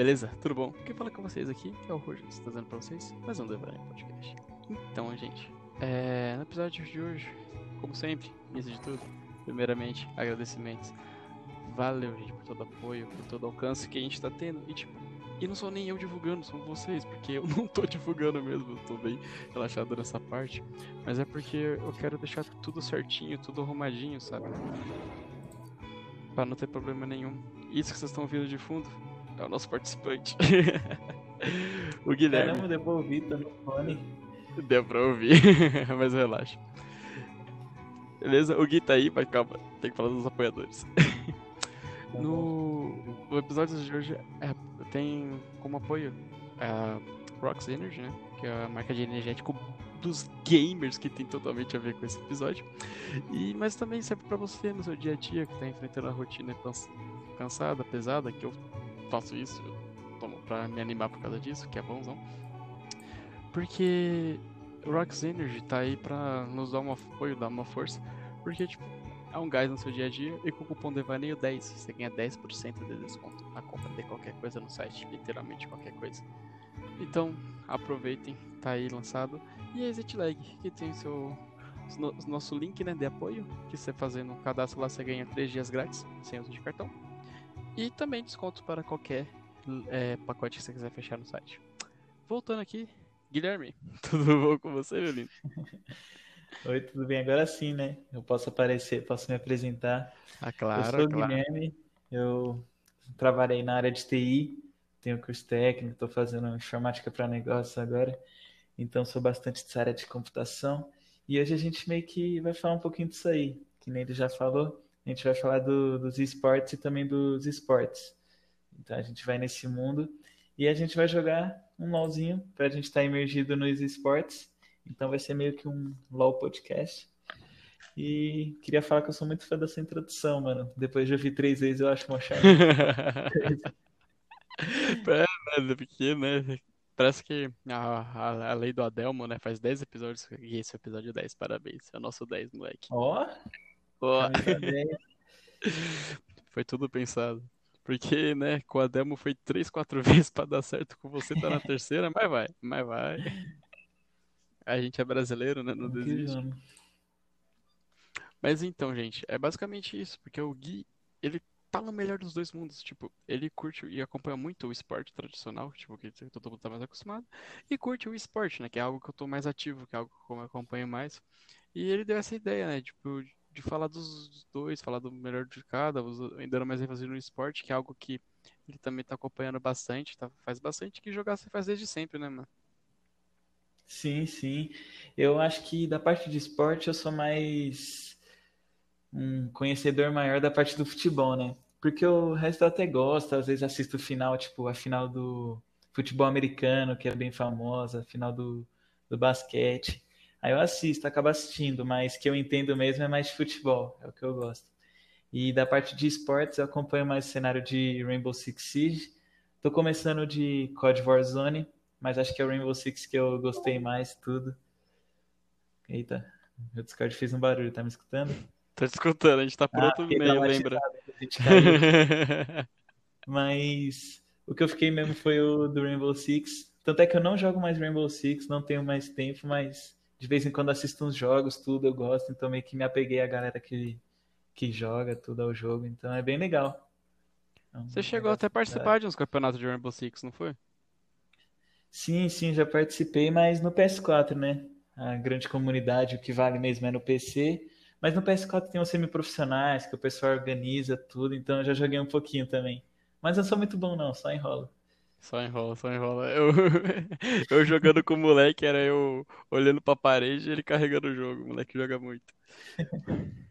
Beleza? Tudo bom? Quem fala com vocês aqui é o Rogers, trazendo pra vocês mais um Devaneio Podcast. Então, gente, é, no episódio de hoje, como sempre, antes de tudo, primeiramente, agradecimentos. Valeu, gente, por todo o apoio, por todo o alcance que a gente tá tendo. E, tipo, e não sou nem eu divulgando, são vocês, porque eu não tô divulgando mesmo, eu tô bem relaxado nessa parte. Mas é porque eu quero deixar tudo certinho, tudo arrumadinho, sabe? Pra não ter problema nenhum. Isso que vocês estão ouvindo de fundo é o nosso participante. o Guilherme. Caramba, deu pra ouvir, tá no fone. Deu pra ouvir, mas relaxa. Beleza? O Gui tá aí, mas calma, tem que falar dos apoiadores. No, no episódio de hoje é, tem como apoio a Rox Energy, né? Que é a marca de energético dos gamers que tem totalmente a ver com esse episódio. E, mas também serve pra você no seu dia a dia que tá enfrentando a rotina cans- cansada, pesada, que eu faço isso, eu tomo pra me animar por causa disso, que é bonzão. Porque Rox Energy tá aí pra nos dar um apoio, dar uma força, porque tipo, é um gás no seu dia a dia e com o cupom DEVANEIO 10 você ganha 10% de desconto na compra de qualquer coisa no site, literalmente qualquer coisa. Então, aproveitem, tá aí lançado. E a Exit que tem seu no- nosso link né, de apoio, que você fazendo um cadastro lá você ganha 3 dias grátis, sem uso de cartão. E também desconto para qualquer é, pacote que você quiser fechar no site. Voltando aqui, Guilherme, tudo bom com você, meu lindo? Oi, tudo bem? Agora sim, né? Eu posso aparecer, posso me apresentar. Ah, eu claro, sou o claro. Guilherme, eu trabalhei na área de TI, tenho curso técnico, estou fazendo informática para negócio agora, então sou bastante dessa área de computação. E hoje a gente meio que vai falar um pouquinho disso aí, que nem ele já falou, a gente vai falar do- dos esportes e também dos esportes. Então a gente vai nesse mundo e a gente vai jogar um LOLzinho para a gente estar imergido nos esportes. Então vai ser meio que um LOL podcast. E queria falar que eu sou muito fã dessa introdução, mano. Depois de ouvir três vezes, eu acho uma chave. É, né, porque, né? Parece que a, a, a lei do Adelmo, né? Faz 10 episódios e esse é o episódio 10. Parabéns. É o nosso 10, moleque. Ó, Ó, camisa 10. foi tudo pensado. Porque, né, com a demo foi 3, 4 vezes pra dar certo com você, tá na terceira, mas vai, mas vai. A gente é brasileiro, né? Não desiste. Mas então, gente, é basicamente isso, porque o Gui, ele tá no melhor dos dois mundos, tipo, ele curte e acompanha muito o esporte tradicional, tipo, que todo mundo tá mais acostumado, e curte o esporte, né, que é algo que eu tô mais ativo, que é algo que eu acompanho mais, e ele deu essa ideia, né, tipo, de falar dos dois, falar do melhor de cada, dando mais ênfase no esporte, que é algo que ele também tá acompanhando bastante, tá, faz bastante, que jogar você faz desde sempre, né, mano? Sim, sim. Eu acho que da parte de esporte eu sou mais um conhecedor maior da parte do futebol, né? Porque o resto eu até gosto, às vezes assisto final, tipo a final do futebol americano, que é bem famosa, a final do, do basquete. Aí eu assisto, acabo assistindo, mas que eu entendo mesmo é mais de futebol, é o que eu gosto. E da parte de esportes eu acompanho mais o cenário de Rainbow Six Siege. Tô começando de COD Warzone, mas acho que é o Rainbow Six que eu gostei mais, tudo. Eita, meu Discord fez um barulho, tá me escutando? Tô te escutando, a gente tá por Ah, outro meio, lembra? caiu. Mas o que eu fiquei mesmo foi o do Rainbow Six. Tanto é que eu não jogo mais Rainbow Six, não tenho mais tempo, mas de vez em quando assisto uns jogos, tudo eu gosto, então meio que me apeguei à galera que, que joga tudo ao jogo, então é bem legal. É Você chegou até a da- participar de uns campeonatos de Rainbow Six, não foi? Sim, sim, já participei, mas no PS4, né? A grande comunidade, o que vale mesmo é no PC. Mas no PS4 tem os semiprofissionais, que o pessoal organiza tudo, então eu já joguei um pouquinho também. Mas eu não sou muito bom, não, só enrolo. Só enrola, só enrola. Eu, eu jogando com o moleque, era eu olhando pra parede e ele carregando o jogo. O moleque joga muito.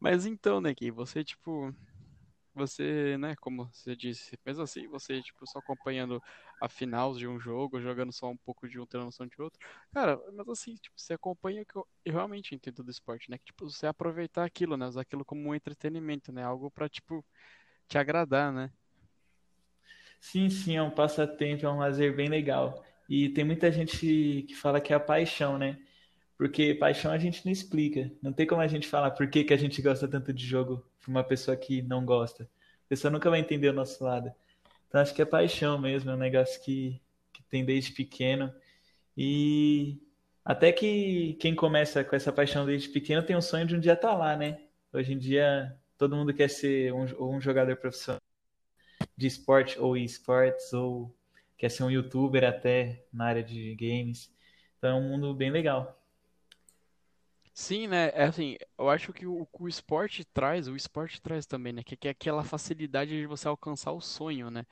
Mas então, né, Gui, você, tipo, você, né, como você disse, mesmo assim, você, tipo, só acompanhando a final de um jogo, jogando só um pouco de um, tendo noção de outro. Cara, mas assim, tipo, você acompanha o que eu, eu realmente entendo do esporte, né? Que, tipo, você aproveitar aquilo, né? Usar aquilo como um entretenimento, né? Algo pra, tipo, te agradar, né? Sim, sim, é um passatempo, é um lazer bem legal. E tem muita gente que fala que é a paixão, né? Porque paixão a gente não explica. Não tem como a gente falar por que, que a gente gosta tanto de jogo para uma pessoa que não gosta. A pessoa nunca vai entender o nosso lado. Então acho que é paixão mesmo, é um negócio que, que tem desde pequeno. E até que quem começa com essa paixão desde pequeno tem um sonho de um dia estar tá lá, né? Hoje em dia todo mundo quer ser um, um jogador profissional de esporte ou esportes, ou quer ser um youtuber até na área de games. Então é um mundo bem legal. Sim, né? É assim, eu acho que o, o esporte traz, o esporte traz também, né? Que, que é aquela facilidade de você alcançar o sonho, né?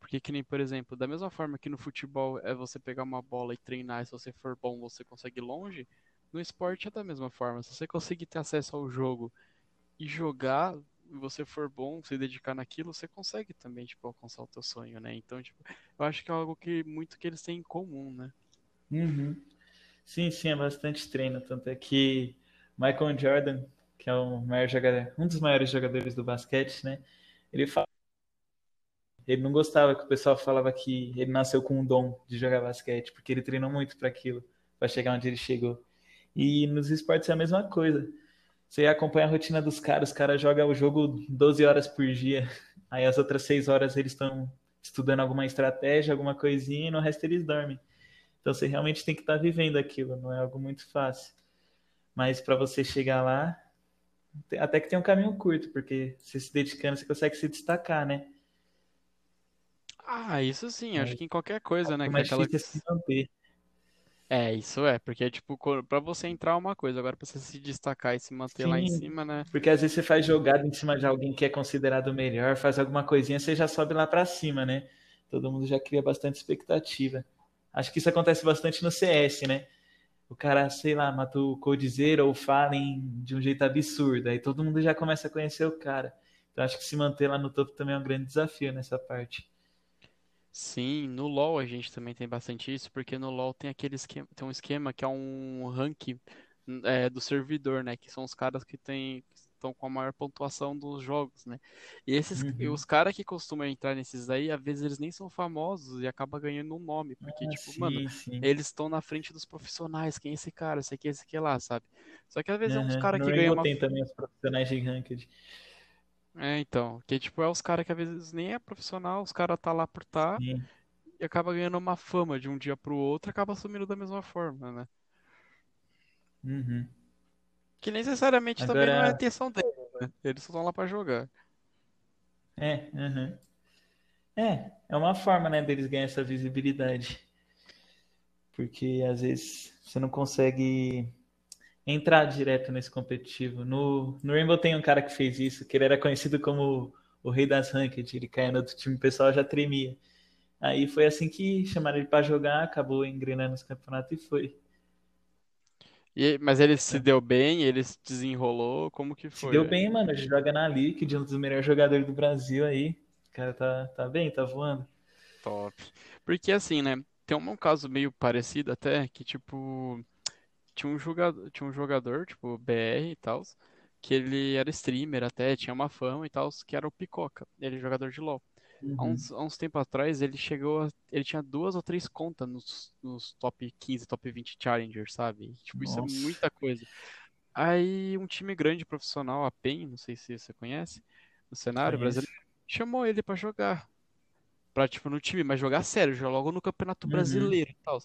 Porque que nem, por exemplo, da mesma forma que no futebol é você pegar uma bola e treinar, e se você for bom, você consegue ir longe, no esporte é da mesma forma. Se você conseguir ter acesso ao jogo e jogar, e você for bom, se dedicar naquilo, você consegue também, tipo, alcançar o teu sonho, né? Então, tipo, eu acho que é algo que muito que eles têm em comum, né? Uhum. Sim, sim, é bastante treino. Tanto é que Michael Jordan, que é o maior jogador, um dos maiores jogadores do basquete, né? Ele fala. Ele não gostava que o pessoal falava que ele nasceu com um dom de jogar basquete, porque ele treinou muito para aquilo, para chegar onde ele chegou. E nos esportes é a mesma coisa. Você acompanha a rotina dos caras, os caras jogam o jogo 12 horas por dia, aí as outras 6 horas eles estão estudando alguma estratégia, alguma coisinha, e no resto eles dormem. Então você realmente tem que estar tá vivendo aquilo, não é algo muito fácil. Mas para você chegar lá, até que tem um caminho curto, porque você se dedicando, você consegue se destacar, né? Ah, isso sim, acho que em qualquer coisa, né? É aquela... difícil é se manter. É, isso é, porque tipo, para você entrar é uma coisa, agora para você se destacar e se manter Sim, lá em cima, né? Porque às vezes você faz jogada em cima de alguém que é considerado melhor, faz alguma coisinha, você já sobe lá para cima, né? Todo mundo já cria bastante expectativa. Acho que isso acontece bastante no CS, né? O cara, sei lá, mata o Coldzera ou o Fallen de um jeito absurdo. Aí todo mundo já começa a conhecer o cara. Então acho que se manter lá no topo também é um grande desafio nessa parte. Sim, no LoL a gente também tem bastante isso, porque no LoL tem aquele esquema, tem um esquema que é um rank é, do servidor, né? Que são os caras que tem, estão com a maior pontuação dos jogos, né? E esses, uhum. os caras que costumam entrar nesses aí, às vezes eles nem são famosos e acaba ganhando um nome, porque, ah, tipo, sim, mano, sim. eles estão na frente dos profissionais, quem é esse cara, esse aqui, esse aqui lá, sabe? Só que às vezes uhum. é uns caras que ganham uma... tem também os profissionais de ranked. É, então, que tipo, é os caras que às vezes nem é profissional, os caras tá lá por tá, sim. e acaba ganhando uma fama de um dia pro outro, acaba sumindo da mesma forma, né? Uhum. Que necessariamente Agora... também não é a intenção deles, né? Eles só estão lá para jogar. É, uhum. é, é uma forma, né, deles ganhar essa visibilidade. Porque às vezes você não consegue entrar direto nesse competitivo. No, no Rainbow tem um cara que fez isso, que ele era conhecido como o rei das ranked, ele caía no outro time, o pessoal já tremia. Aí foi assim que chamaram ele para jogar, acabou engrenando nos campeonatos e foi. E, mas ele se deu bem, ele se desenrolou, como que foi? Se deu bem, mano. Ele joga na Liquid, um dos melhores jogadores do Brasil aí. O cara tá, tá bem, tá voando. Top. Porque assim, né? Tem um caso meio parecido até, que tipo. Tinha um jogador, tinha um jogador tipo, BR e tal, que ele era streamer até, tinha uma fama e tal, que era o Picoca. Ele é jogador de LoL. Uhum. Há, uns, há uns tempos atrás, ele chegou. A, ele tinha duas ou três contas nos, nos top 15, top 20 Challengers, sabe? Tipo, Nossa. isso é muita coisa. Aí, um time grande profissional, a PEN, não sei se você conhece, no cenário brasileiro, chamou ele para jogar. Pra, tipo, no time, mas jogar sério, jogar logo no Campeonato uhum. Brasileiro e tal.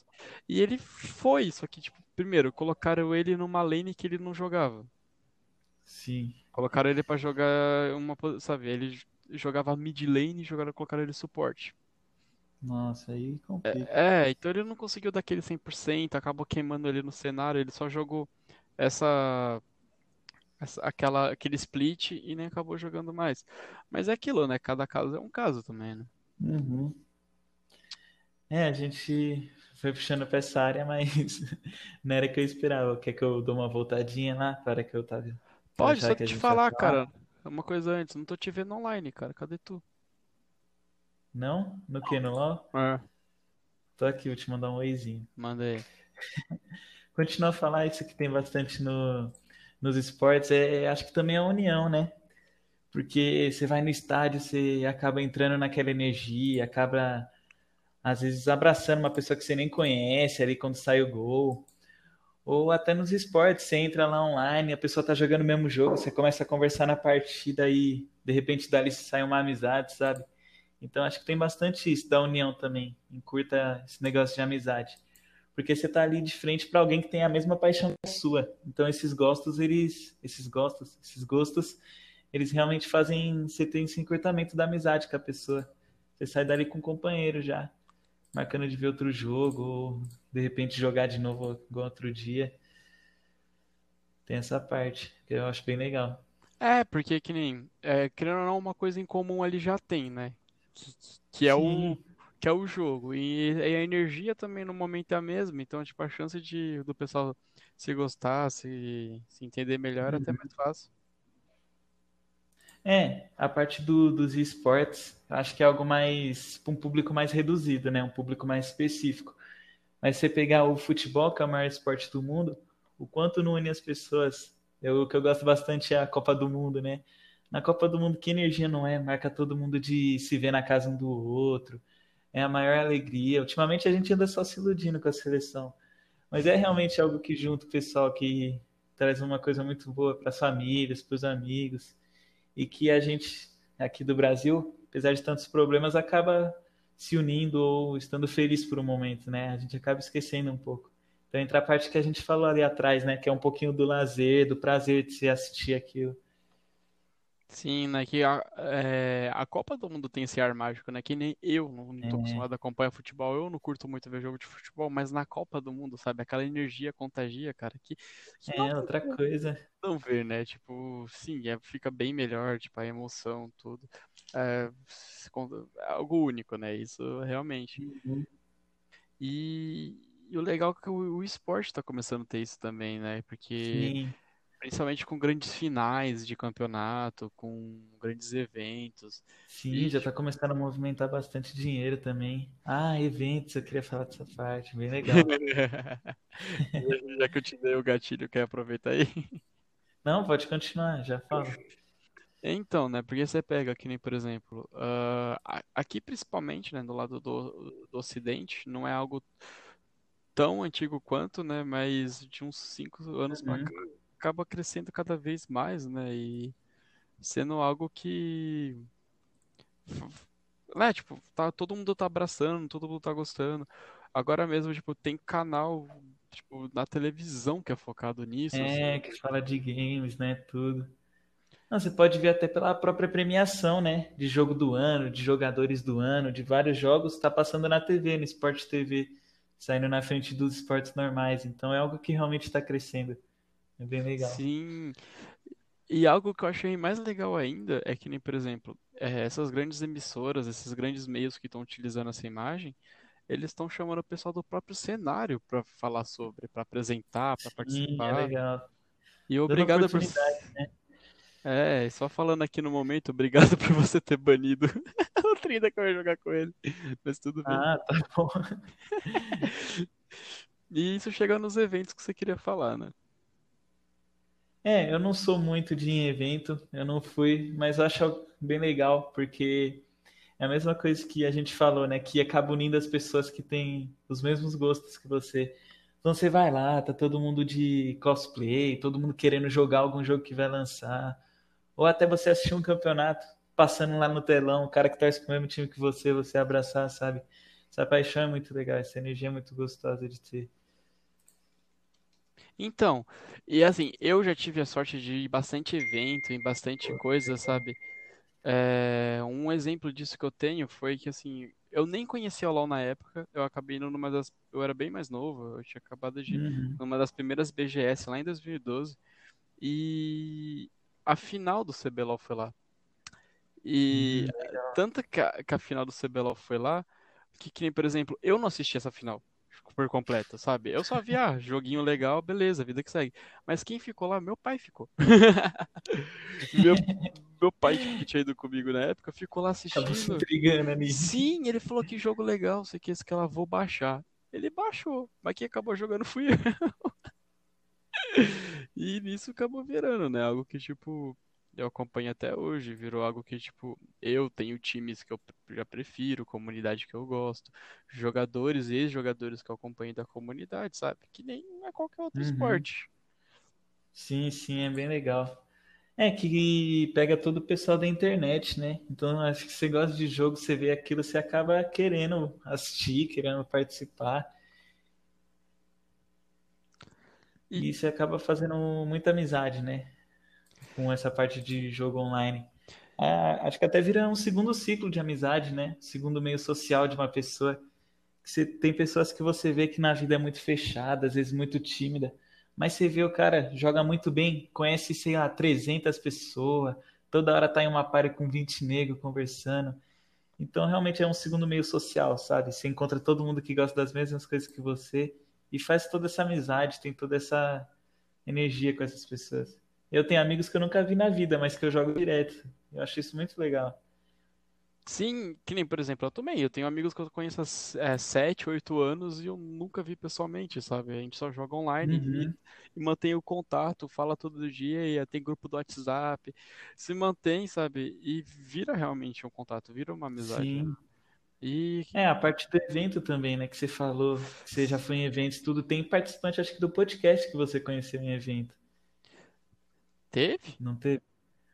E ele foi, só que, tipo, primeiro, colocaram ele numa lane que ele não jogava. Sim. Colocaram ele para jogar uma, sabe, ele jogava mid lane e jogaram, colocaram ele suporte. Nossa, aí complica. É, é, então ele não conseguiu dar aquele 100%, acabou queimando ele no cenário, ele só jogou essa, essa aquela, aquele split e nem acabou jogando mais. Mas é aquilo, né? Cada caso é um caso também, né? Uhum. É, a gente foi puxando pra essa área, mas não era que eu esperava. Quer que eu dou uma voltadinha lá para que eu tava. Pode, só te falar, cara uma coisa antes, não tô te vendo online, cara. Cadê tu? Não? No que? No LOL? É, Tô aqui, vou te mandar um oizinho. manda aí. Continua a falar isso que tem bastante no, nos esportes, é, acho que também é a união, né? Porque você vai no estádio, você acaba entrando naquela energia, acaba às vezes abraçando uma pessoa que você nem conhece ali quando sai o gol. Ou até nos esportes, você entra lá online, a pessoa tá jogando o mesmo jogo, você começa a conversar na partida e de repente dali sai uma amizade, sabe? Então acho que tem bastante isso da união também. Encurta esse negócio de amizade. Porque você tá ali de frente para alguém que tem a mesma paixão que a sua. Então esses gostos, eles, esses gostos, esses gostos, eles realmente fazem você ter esse encurtamento da amizade com a pessoa. Você sai dali com um companheiro já, marcando de ver outro jogo, ou de repente jogar de novo igual outro dia. Tem essa parte que eu acho bem legal. É, porque que nem, é, querendo ou não, uma coisa em comum ali já tem, né? Que, que é o, que é o jogo. E, e a energia também no momento é a mesma, então, tipo, a chance de do pessoal se gostar, se, se entender melhor é até mais fácil. É, a parte do, dos esportes, acho que é algo mais para um público mais reduzido, né? Um público mais específico. Mas você pegar o futebol, que é o maior esporte do mundo, o quanto não une as pessoas. Eu, o que eu gosto bastante é a Copa do Mundo, né? Na Copa do Mundo, que energia não é? Marca todo mundo de se ver na casa um do outro. É a maior alegria. Ultimamente a gente anda só se iludindo com a seleção. Mas é realmente algo que junta o pessoal, que traz uma coisa muito boa para as famílias, para os amigos e que a gente aqui do Brasil, apesar de tantos problemas, acaba se unindo ou estando feliz por um momento, né? A gente acaba esquecendo um pouco. Então entra a parte que a gente falou ali atrás, né? Que é um pouquinho do lazer, do prazer de se assistir aquilo. Sim, né? Que a, é, a Copa do Mundo tem esse ar mágico, né? Que nem eu não, não tô É, acostumado a acompanhar futebol, eu não curto muito ver jogo de futebol, mas na Copa do Mundo, sabe? Aquela energia contagia, cara, que, que não é tem outra como coisa. não ver, né? Tipo, sim, é, fica bem melhor, tipo, a emoção, tudo. É, se con- é algo único, né? Isso realmente. Uhum. E, e o legal é que o, o esporte tá começando a ter isso também, né? Porque Sim, Principalmente com grandes finais de campeonato, com grandes eventos. sim, E, já está tipo, começando a movimentar bastante dinheiro também. Ah, eventos, eu queria falar dessa parte, bem legal. já que eu te dei o gatilho, quer aproveitar aí? Não, pode continuar, já fala. Então, né? Porque você pega nem, por exemplo, a- aqui principalmente, né, do lado do, do Ocidente, não é algo tão antigo quanto, né? Mas de uns cinco anos pra cá, Uhum. Acaba crescendo cada vez mais, né? E sendo algo que né, tipo, tá, todo mundo tá abraçando, todo mundo tá gostando. Agora mesmo, tipo, tem canal, tipo, na televisão que é focado nisso, É, assim. que fala de games, né, tudo. Não, você pode ver até pela própria premiação, né? De jogo do ano, de jogadores do ano, de vários jogos, está passando na TV, no Sport TV, saindo na frente dos esportes normais. Então é algo que realmente está crescendo. É bem legal. Sim. E algo que eu achei mais legal ainda é que nem, por exemplo, eh, essas grandes emissoras, esses grandes meios que estão utilizando essa imagem, eles estão chamando o pessoal do próprio cenário para falar sobre, para apresentar, para Sim, é participar. legal. E obrigado por. né? É, só falando aqui no momento, obrigado por você ter banido o Trinda que eu ia jogar com ele. Mas tudo bem. Ah, tá bom. E isso chega nos eventos que você queria falar, né? É, eu não sou muito de ir em evento, eu não fui, mas acho bem legal, porque é a mesma coisa que a gente falou, né? Que acaba unindo as pessoas que têm os mesmos gostos que você. Então você vai lá, tá todo mundo de cosplay, todo mundo querendo jogar algum jogo que vai lançar. Ou até você assistir um campeonato, passando lá no telão, o cara que torce pro mesmo time que você, você abraçar, sabe? Essa paixão é muito legal, essa energia é muito gostosa de ter. Então, e assim, eu já tive a sorte de ir bastante evento, em bastante coisa, sabe? É, um exemplo disso que eu tenho foi que, assim, eu nem conhecia o LoL na época, eu acabei indo numa das. Eu era bem mais novo, eu tinha acabado de ir Uhum. numa das primeiras BGS lá em 2012, e a final do CBLOL foi lá. E Uhum. eh, tanto que a, que a final do CBLOL foi lá, que, que nem, por exemplo, eu não assisti essa final por completo, sabe? Eu só vi, ah, joguinho legal, beleza, vida que segue. Mas quem ficou lá? Meu pai ficou. Meu, meu pai, que tinha ido comigo na época, ficou lá Acabou se assistindo. intrigando ali. Sim, ele falou que jogo legal, sei que esse que ela vou baixar. Ele baixou, mas quem acabou jogando fui eu. E nisso acabou virando, né? Algo que, tipo, eu acompanho até hoje. Virou algo que, tipo, eu tenho times que eu já prefiro, comunidade que eu gosto, jogadores e ex-jogadores que eu acompanho da comunidade, sabe? Que nem é qualquer outro Uhum. esporte. Sim, sim, é bem legal. É que pega todo o pessoal da internet, né? Então, acho que você gosta de jogo, você vê aquilo, você acaba querendo assistir, querendo participar. E E você acaba fazendo muita amizade, né? Com essa parte de jogo online. Ah, acho que até vira um segundo ciclo de amizade, né? Segundo meio social de uma pessoa. Você tem pessoas que você vê que na vida é muito fechada, às vezes muito tímida, mas você vê o cara joga muito bem, conhece, sei lá, 300 pessoas, toda hora tá em uma party com 20 negros conversando. Então realmente é um segundo meio social, sabe? Você encontra todo mundo que gosta das mesmas coisas que você e faz toda essa amizade, tem toda essa energia com essas pessoas. Eu tenho amigos que eu nunca vi na vida, mas que eu jogo direto. Eu acho isso muito legal. sim, que nem, por exemplo, eu também. Eu tenho amigos que eu conheço há é, 7, 8 anos e eu nunca vi pessoalmente, sabe? A gente só joga online e, Uhum, e mantém o contato, fala todo dia e tem grupo do WhatsApp. Se mantém, sabe? E vira realmente um contato, vira uma amizade, né? sim. E É, a parte do evento também, né? Que você falou, que você já foi em eventos, tudo. Tem participante, acho que do podcast que você conheceu em evento. Teve? Não teve?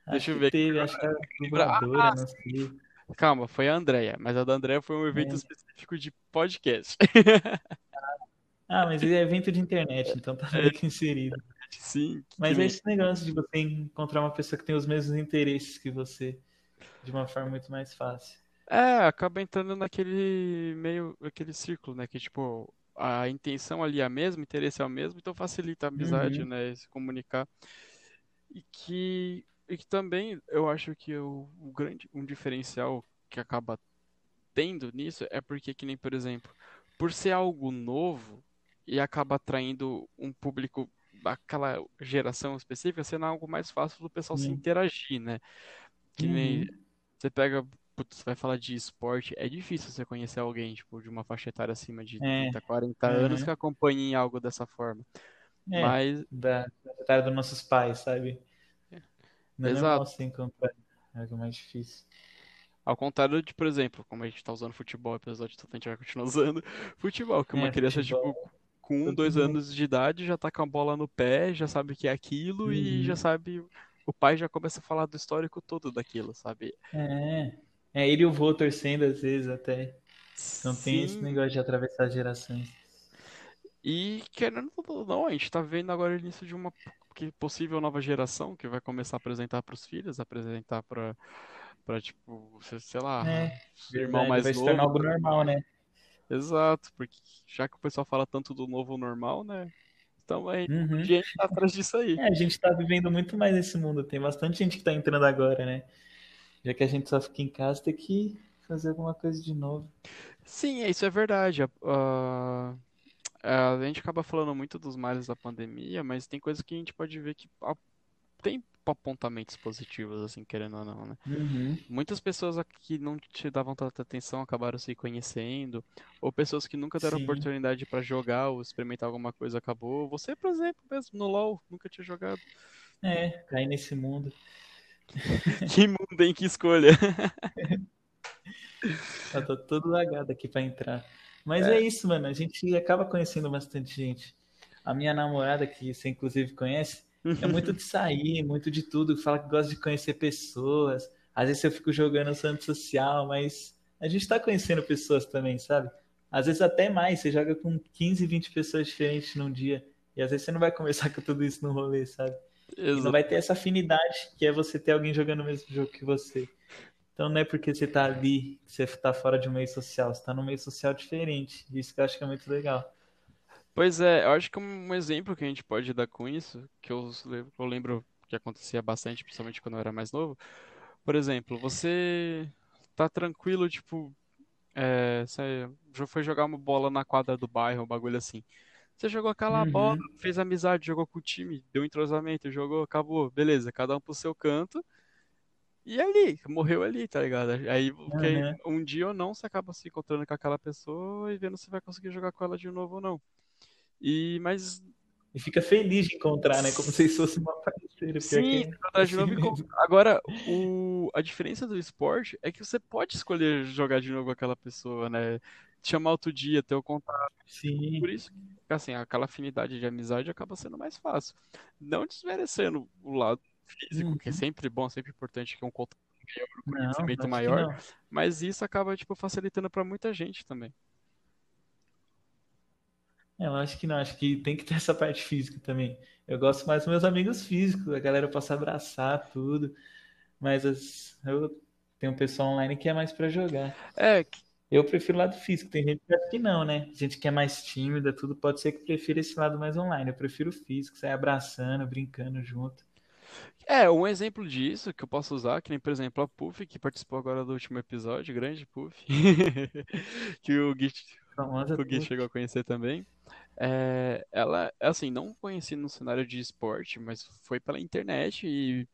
Deixa Acho eu que ver aqui. teve, acho que era dubladora, não sei. Calma, foi a Andrea, mas a da Andrea foi um evento É. específico de podcast. Ah, mas é evento de internet, então tá meio que inserido. Sim, que Mas é esse negócio de você encontrar uma pessoa que tem os mesmos interesses que você, de uma forma muito mais fácil. É, acaba entrando naquele meio, aquele círculo, né? Que tipo, a intenção ali é a mesma, o interesse é o mesmo, então facilita a amizade, Uhum. né? Se comunicar. E que, e que também eu acho que o, o grande, um diferencial que acaba tendo nisso é porque, que nem, por exemplo, por ser algo novo e acaba atraindo um público daquela geração específica, sendo algo mais fácil do pessoal se Sim. interagir, né? Que nem Uhum. você pega, putz, você vai falar de esporte, é difícil você conhecer alguém, tipo, de uma faixa etária acima de É, 30, 40 anos uhum. que acompanhe algo dessa forma. É, Mas, da, da história dos nossos pais, sabe? Não é exato. você encontrar. É algo mais difícil. Ao contrário de, por exemplo, como a gente tá usando futebol, apesar de a gente vai continuar usando futebol, que uma É, criança, tipo, futebol, com um, dois anos de idade já tá com a bola no pé, já sabe o que é aquilo e já Uhum. sabe, o pai já começa a falar do histórico todo daquilo, sabe? É. É, ele e o vô torcendo às vezes até. Então tem esse Sim, negócio de atravessar gerações. E querendo ou não, a gente tá vendo agora o início de uma que possível nova geração que vai começar a apresentar pros filhos, apresentar pra, pra tipo, sei sei lá, É, irmão verdade. mais Vai se tornar novo. algo normal, né? Exato, porque já que o pessoal fala tanto do novo normal, né? Então a Uhum. gente tá atrás disso aí. É, a gente tá vivendo muito mais nesse mundo. Tem bastante gente que tá entrando agora, né? Já que a gente só fica em casa, tem que fazer alguma coisa de novo. Sim, isso é verdade. A, a- a gente acaba falando muito dos males da pandemia, mas tem coisas que a gente pode ver que tem apontamentos positivos, assim, querendo ou não, né? Uhum. Muitas pessoas que não te davam tanta atenção acabaram se conhecendo, ou pessoas que nunca deram Sim. oportunidade pra jogar ou experimentar alguma coisa acabou. Você, por exemplo, mesmo no LoL, nunca tinha jogado. É, cair nesse mundo. Que mundo, hein? Que escolha. Eu tô todo lagado aqui pra entrar. Mas é isso, mano. A gente acaba conhecendo bastante gente. A minha namorada, que você inclusive conhece, é muito de sair, muito de tudo. Fala que gosta de conhecer pessoas. Às vezes eu fico jogando no social, mas a gente tá conhecendo pessoas também, sabe? Às vezes até mais. Você joga com 15, 20 pessoas diferentes num dia. E às vezes você não vai conversar com tudo isso no rolê, sabe? E não Exato. vai ter essa afinidade que é você ter alguém jogando o mesmo jogo que você. Então não é porque você tá ali que você tá fora de um meio social, você tá num meio social diferente. Isso que eu acho que é muito legal. Pois é, eu acho que um exemplo que a gente pode dar com isso, que eu, lembro- eu lembro que acontecia bastante, principalmente quando eu era mais novo. Por exemplo, você tá tranquilo, tipo, é, você já foi jogar uma bola na quadra do bairro, um bagulho assim. Você jogou aquela bola, Uhum. fez amizade, jogou com o time, deu entrosamento, jogou, acabou, beleza, cada um pro seu canto. E ali, morreu ali, tá ligado? Aí, porque Aham. um dia ou não, você acaba se encontrando com aquela pessoa e vendo se vai conseguir jogar com ela de novo ou não. E, mas E fica feliz de encontrar, né? Como se isso fosse uma parceira. Sim, é de novo mesmo. Agora, o... a diferença do esporte é que você pode escolher jogar de novo com aquela pessoa, né? Te chamar outro dia, ter o contato. Por Sim. isso que, assim, aquela afinidade de amizade acaba sendo mais fácil. Não desmerecendo o lado físico, que é Uhum. sempre bom, sempre importante, que um contato maior, um Não, conhecimento que maior, não. mas isso acaba, tipo, facilitando pra muita gente também. É, Eu acho que não, acho que tem que ter essa parte física também. Eu gosto mais dos meus amigos físicos, a galera possa abraçar tudo, mas as- eu tenho um pessoal online que é mais pra jogar. É, que- Eu prefiro o lado físico, tem gente que acha que não, né? Gente que é mais tímida, tudo pode ser que prefira esse lado mais online. Eu prefiro o físico, sair abraçando, brincando junto. É, um exemplo disso que eu posso usar, que nem, por exemplo, a Puff, que participou agora do último episódio, grande Puff, que o Gui, o Gui chegou a conhecer também. É, ela, assim, não conheci no cenário de esporte, mas foi pela internet e,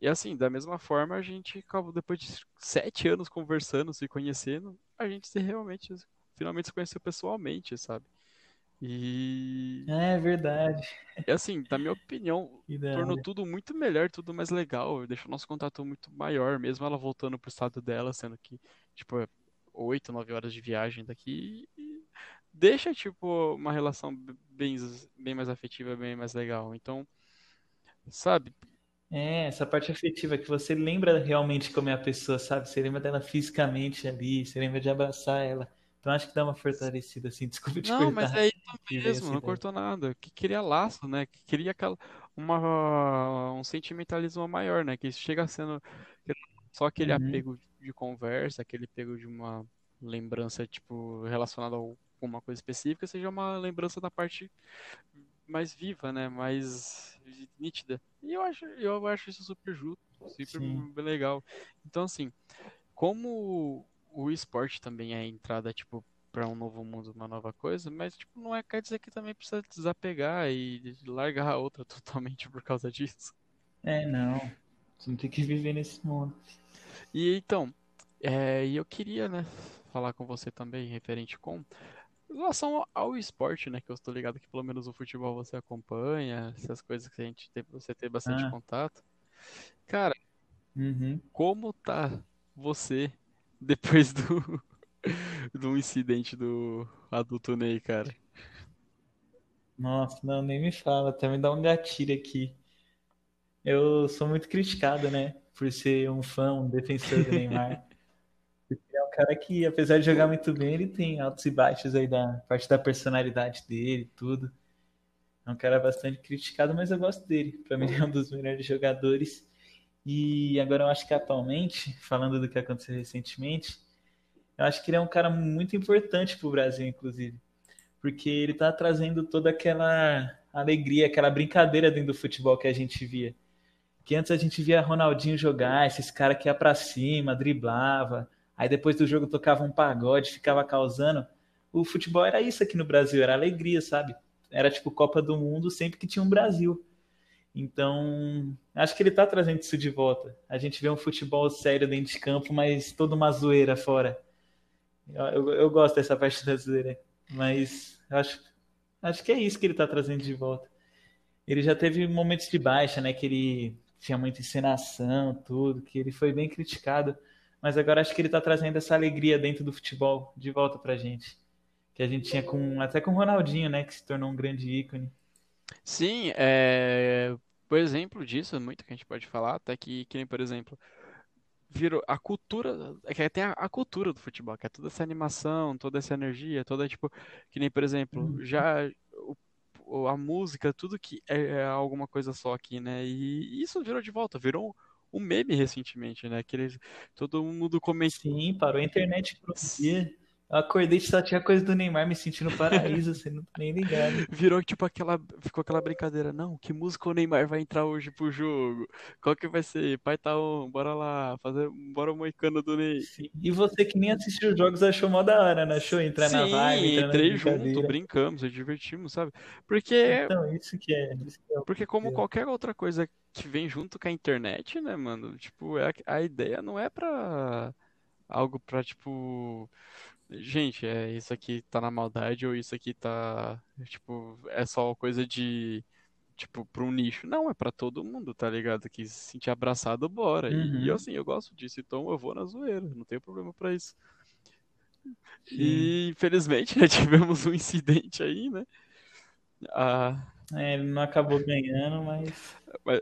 e assim, da mesma forma, a gente acabou, depois de sete anos conversando, se conhecendo, a gente se realmente, finalmente se conheceu pessoalmente, sabe? E, É verdade. e, assim, na minha opinião, tornou hora. tudo muito melhor, tudo mais legal, deixou nosso contato muito maior, mesmo ela voltando pro estado dela, sendo que, tipo, é oito, nove horas de viagem daqui, deixa, tipo, uma relação bem, bem mais afetiva, bem mais legal. Então, sabe? É, essa parte afetiva que você lembra realmente como é a pessoa, sabe? Você lembra dela fisicamente ali, você lembra de abraçar ela. Então acho que dá uma fortalecida assim. Desculpa te Não, mas é isso mesmo, não cortou nada. Que queria laço, né? Que queria aquela, uma, um sentimentalismo maior, né? Que chega sendo só aquele Uhum. apego de conversa, aquele apego de uma lembrança, tipo, relacionada a alguma coisa específica, seja uma lembrança da parte mais viva, né? Mais nítida. E eu acho, eu acho isso super justo, super Sim. legal. Então, assim, como o esporte também é a entrada, tipo, para um novo mundo, uma nova coisa, mas, tipo, não é, quer dizer que também precisa desapegar e largar a outra totalmente por causa disso. É, não. Você não tem que viver nesse mundo. E então, é, eu queria, né, falar com você também, referente com em relação ao, ao esporte, né, que eu estou ligado que pelo menos o futebol você acompanha, essas coisas que a gente tem, você tem bastante Ah, contato. Cara, uhum. como tá você depois do, do incidente do adulto Ney, cara? Nossa, não, nem me fala. Até me dá um gatilho aqui. Eu sou muito criticado, né? Por ser um fã, um defensor do Neymar. Porque é um cara que, apesar de jogar muito bem, ele tem altos e baixos aí da parte da personalidade dele, tudo. É um cara bastante criticado, mas eu gosto dele. Pra mim, ele é um dos melhores jogadores. E agora eu acho que atualmente, falando do que aconteceu recentemente, eu acho que ele é um cara muito importante pro Brasil, inclusive. Porque ele tá trazendo toda aquela alegria, aquela brincadeira dentro do futebol que a gente via. Que antes a gente via Ronaldinho jogar, esses caras que ia pra cima, driblava, aí depois do jogo tocava um pagode, ficava causando. O futebol era isso aqui no Brasil, era alegria, sabe? Era tipo Copa do Mundo sempre que tinha um Brasil. Então, acho que ele tá trazendo isso de volta. A gente vê um futebol sério dentro de campo, mas toda uma zoeira fora. Eu, eu, eu gosto dessa parte da zoeira, mas acho, acho que é isso que ele tá trazendo de volta. Ele já teve momentos de baixa, né? Que ele tinha muita encenação, tudo, que ele foi bem criticado. Mas agora acho que ele tá trazendo essa alegria dentro do futebol de volta pra gente. Que a gente tinha com até com o Ronaldinho, né? Que se tornou um grande ícone. Sim, é, por exemplo disso, muito que a gente pode falar, até que, que nem, por exemplo, virou a cultura, é que tem a, a cultura do futebol, que é toda essa animação, toda essa energia, toda, tipo, que nem, por exemplo, Uhum. já o- a música, tudo que é, é alguma coisa só aqui, né? E isso virou de volta, virou um, um meme recentemente, né? Que eles, todo mundo comenta. Sim, parou a internet dia. Eu acordei e só tinha coisa do Neymar me sentindo paraíso, você não tá nem ligado. Virou tipo aquela. Ficou aquela brincadeira. Não, que música o Neymar vai entrar hoje pro jogo? Qual que vai ser? Pai tá on, bora lá, fazer. Bora o moicano do Ney. Sim. E você que nem assistiu os jogos achou mó da hora, né? Achou entrar Sim, na vibe, entrei junto, brincamos, nos divertimos, sabe? Porque. Então, isso que é. Isso que é Porque como que qualquer outra coisa que vem junto com a internet, né, mano? Tipo, é, a ideia não é pra algo pra, tipo, gente, é isso aqui tá na maldade ou isso aqui tá, tipo, é só coisa de, tipo, pra um nicho. Não, é pra todo mundo, tá ligado? Que se sentir abraçado, bora. E, e eu, Uhum, assim, eu gosto disso, então eu vou na zoeira, não tenho problema pra isso. E infelizmente, né, tivemos um incidente aí, né? Ah, É, ele não acabou ganhando, mas mas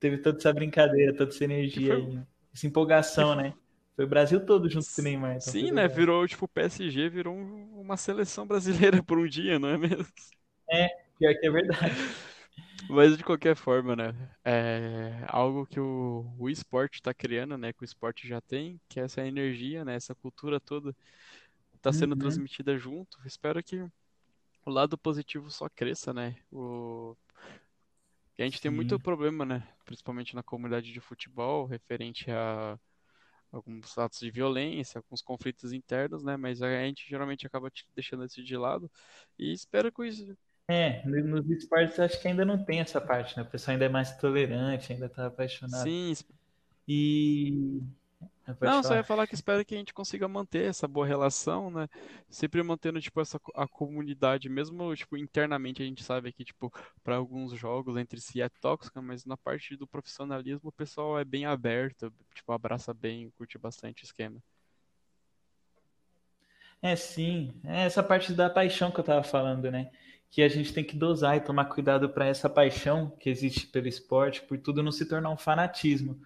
teve toda essa brincadeira, toda essa energia foi, aí. Essa empolgação, né? Foi o Brasil todo junto com o Neymar, então Sim, né? legal. Virou, tipo, o PSG virou um- uma seleção brasileira por um dia, não é mesmo? É, pior que é verdade. Mas de qualquer forma, né? É algo que o, o esporte tá criando, né? Que o esporte já tem, que é essa energia, né? Essa cultura toda tá sendo Uhum, transmitida junto. Espero que o lado positivo só cresça, né? O... a gente tem muito sim. problema, né? Principalmente na comunidade de futebol, referente a alguns atos de violência, alguns conflitos internos, né? Mas a gente geralmente acaba deixando isso de lado. E espero que isso. É, no- nos esportes acho que ainda não tem essa parte, né? O pessoal ainda é mais tolerante, ainda tá apaixonado. Sim, E. Pode não, só ia falar. que espero que a gente consiga manter essa boa relação, né? Sempre mantendo, tipo, essa a comunidade, mesmo, tipo, internamente a gente sabe que, tipo, para alguns jogos entre si é tóxica, mas na parte do profissionalismo o pessoal é bem aberto, tipo, abraça bem, curte bastante o esquema. É, sim. É essa parte da paixão que eu tava falando, né? Que a gente tem que dosar e tomar cuidado para essa paixão que existe pelo esporte, por tudo não se tornar um fanatismo.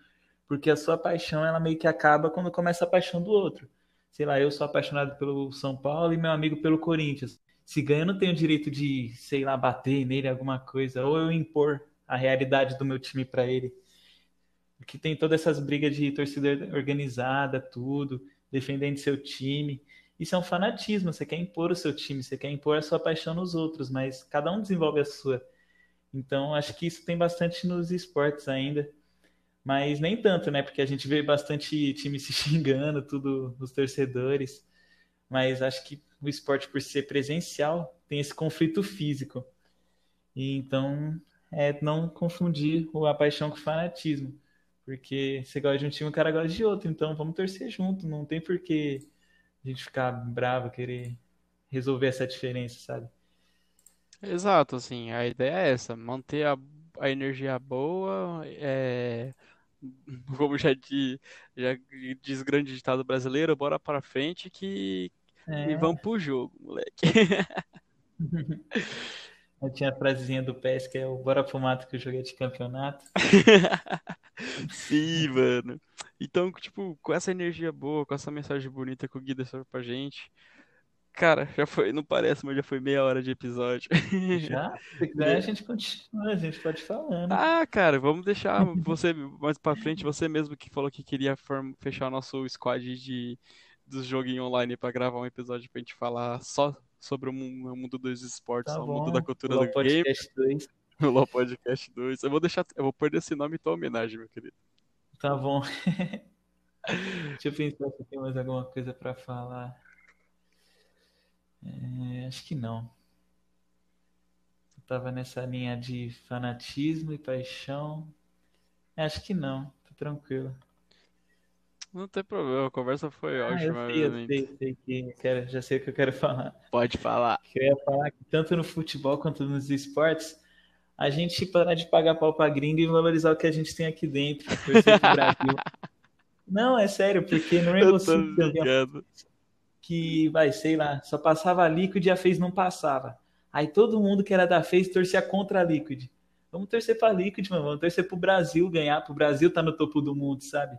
Porque a sua paixão, ela meio que acaba quando começa a paixão do outro. Sei lá, eu sou apaixonado pelo São Paulo e meu amigo pelo Corinthians. Se ganha, eu não tenho direito de, sei lá, bater nele alguma coisa, ou eu impor a realidade do meu time para ele. Porque tem todas essas brigas de torcida organizada, tudo, defendendo seu time. Isso é um fanatismo, você quer impor o seu time, você quer impor a sua paixão nos outros, mas cada um desenvolve a sua. Então, acho que isso tem bastante nos esportes ainda, mas nem tanto, né? Porque a gente vê bastante time se xingando, tudo, os torcedores. Mas acho que o esporte, por ser presencial, tem esse conflito físico. E então, é não confundir a paixão com o fanatismo. Porque você gosta de um time, o cara gosta de outro. Então, vamos torcer junto. Não tem por que a gente ficar bravo, querer resolver essa diferença, sabe? Exato, assim, a ideia é essa, manter a, a energia boa, é, como já, di- já diz grande ditado brasileiro, bora pra frente que, e É, vamos pro jogo, moleque. eu tinha a frasezinha do PES que é o bora pro mato que o jogo é de campeonato. Sim, mano. Então, tipo, com essa energia boa, com essa mensagem bonita que o Gui deixou pra gente, cara, já foi, não parece, mas já foi meia hora de episódio. Já, se quiser, a Me- gente continua, a gente pode falando. Ah, cara, vamos deixar você mais pra frente, você mesmo que falou que queria fechar o nosso squad de dos joguinhos online pra gravar um episódio pra gente falar só sobre o mu- o mundo dos esportes, Tá o mundo da cultura do game, Podcast 2. o LoL Podcast 2. Eu vou deixar, eu vou perder esse nome em tua homenagem, meu querido. Tá bom. Deixa eu pensar se tem mais alguma coisa pra falar. É, acho que não. Eu tava nessa linha de fanatismo e paixão. É, Acho que não. Tô tranquilo. Não tem problema, a conversa foi Ah, eu ótima, sei, eu sei, sei que eu quero, já sei o que eu quero falar. Pode falar. Eu ia falar que tanto no futebol quanto nos esportes, a gente parar de pagar pau pra gringa e valorizar o que a gente tem aqui dentro, Brasil. Não, é sério, porque no Eu Rainbow Six eu. Que, vai, sei lá, só passava a Liquid e a FaZe não passava. Aí todo mundo que era da FaZe torcia contra a Liquid. Vamos torcer pra Liquid, mano. Vamos torcer pro Brasil ganhar, pro Brasil tá no topo do mundo, sabe?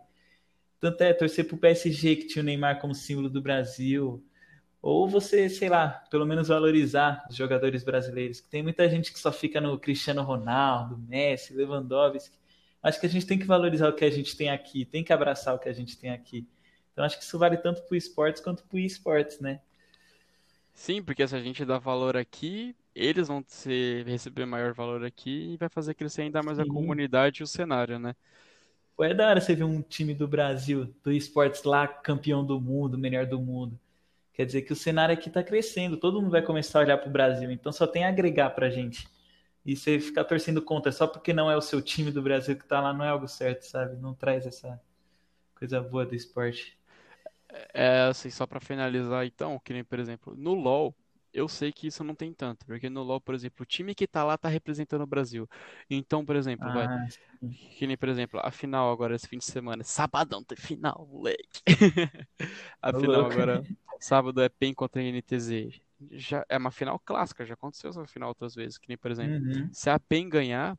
Tanto é torcer pro PSG, que tinha o Neymar como símbolo do Brasil. Ou você, sei lá, pelo menos valorizar os jogadores brasileiros. Que tem muita gente que só fica no Cristiano Ronaldo, Messi, Lewandowski. Acho que a gente tem que valorizar o que a gente tem aqui, tem que abraçar o que a gente tem aqui. Então acho que isso vale tanto pro esportes quanto pro esportes, né? Sim, porque se a gente dá valor aqui, eles vão ser, receber maior valor aqui e vai fazer crescer ainda mais a Sim. comunidade e o cenário, né? Pô, é da hora você ver um time do Brasil, do esportes lá, campeão do mundo, melhor do mundo. Quer dizer que o cenário aqui tá crescendo, todo mundo vai começar a olhar pro Brasil, então só tem a agregar pra gente. E você ficar torcendo contra só porque não é o seu time do Brasil que tá lá, não é algo certo, sabe? Não traz essa coisa boa do esporte. É, assim, só pra finalizar então, que nem, por exemplo, no LoL, eu sei que isso não tem tanto, porque no LoL, por exemplo, o time que tá lá tá representando o Brasil. Então, por exemplo, vai, Ah, que nem, por exemplo, a final agora esse fim de semana, sabadão tem final, moleque. A final louco. agora, sábado é PEN contra a NTZ. Já é uma final clássica, já aconteceu essa final outras vezes, que nem, por exemplo, Uhum. se a PEN ganhar,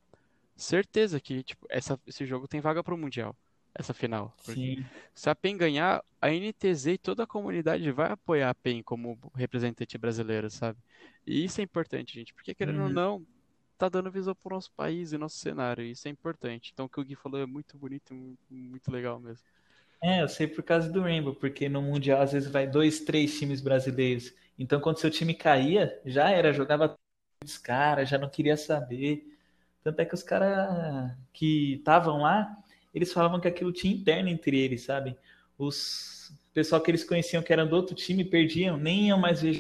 certeza que, tipo, essa, esse jogo tem vaga pro Mundial, essa final. Sim. se a PEN ganhar, a NTZ e toda a comunidade vai apoiar a PEN como representante brasileiro, sabe? E isso é importante, gente, porque querendo ou Uhum. não, tá dando visão pro nosso país e nosso cenário, e isso é importante. Então o que o Gui falou é muito bonito e mu- muito legal mesmo. É, eu sei por causa do Rainbow, porque no Mundial às vezes vai dois, três times brasileiros. Então quando seu time caía, já era, jogava os caras, já não queria saber. Tanto é que os caras que estavam lá, eles falavam que aquilo tinha interno entre eles, sabe? Os pessoal que eles conheciam que eram do outro time perdiam, nem iam mais ver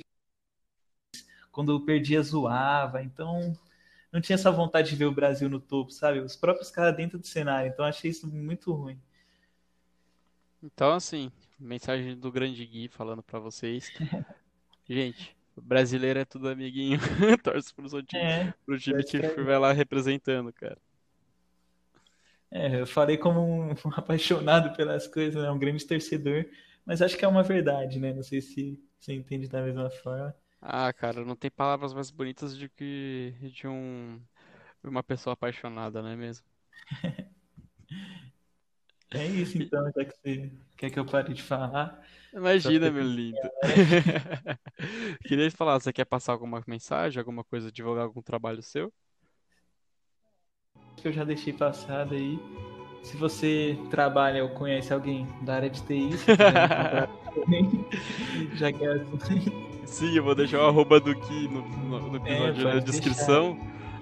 quando perdia zoava. Então não tinha essa vontade de ver o Brasil no topo, sabe? Os próprios caras dentro do cenário. Então achei isso muito ruim. Então, assim, mensagem do grande Gui falando pra vocês. Gente, brasileiro é tudo amiguinho. Torce pro seu time, É, pro time que estiver lá representando, cara. É, eu falei como um, um apaixonado pelas coisas, né? Um grande torcedor, mas acho que é uma verdade, né? Não sei se você entende da mesma forma. Ah, cara, não tem palavras mais bonitas do que de um uma pessoa apaixonada, não é mesmo? É isso então, já que você quer que eu pare de falar, Imagina, meu lindo. Queria falar, você quer passar alguma mensagem, alguma coisa, divulgar algum trabalho seu? Que eu já deixei passado aí. Se você trabalha ou conhece alguém da área de TI, já que é assim. Sim, eu vou deixar o arroba do Ki no, no, no É, episódio na pode descrição.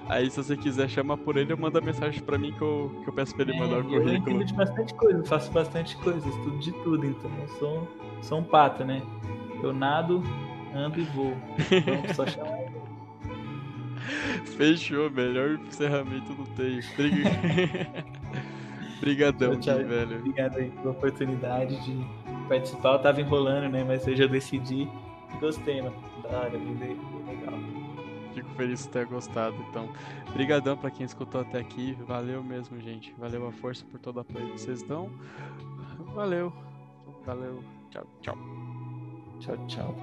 Aí, se você quiser, chama por ele manda mensagem pra mim que eu, que eu peço pra ele mandar o É, eu currículo. entendo de bastante coisa, eu faço bastante coisa, estudo de tudo, então eu sou, sou um pato, né? Eu nado, ando e voo. Então só chamar. Fechou, melhor encerramento não tem. Brig- Brigadão, Tchau, tchau. velho. Obrigado aí pela oportunidade de participar. Eu tava enrolando, né? Mas eu decidi e gostei, mano. Da hora, bem, legal. Fico feliz de ter gostado. Então, brigadão pra quem escutou até aqui. Valeu mesmo, gente. Valeu a força por todo o apoio que vocês dão. Valeu. Valeu. Tchau, tchau. Tchau, tchau.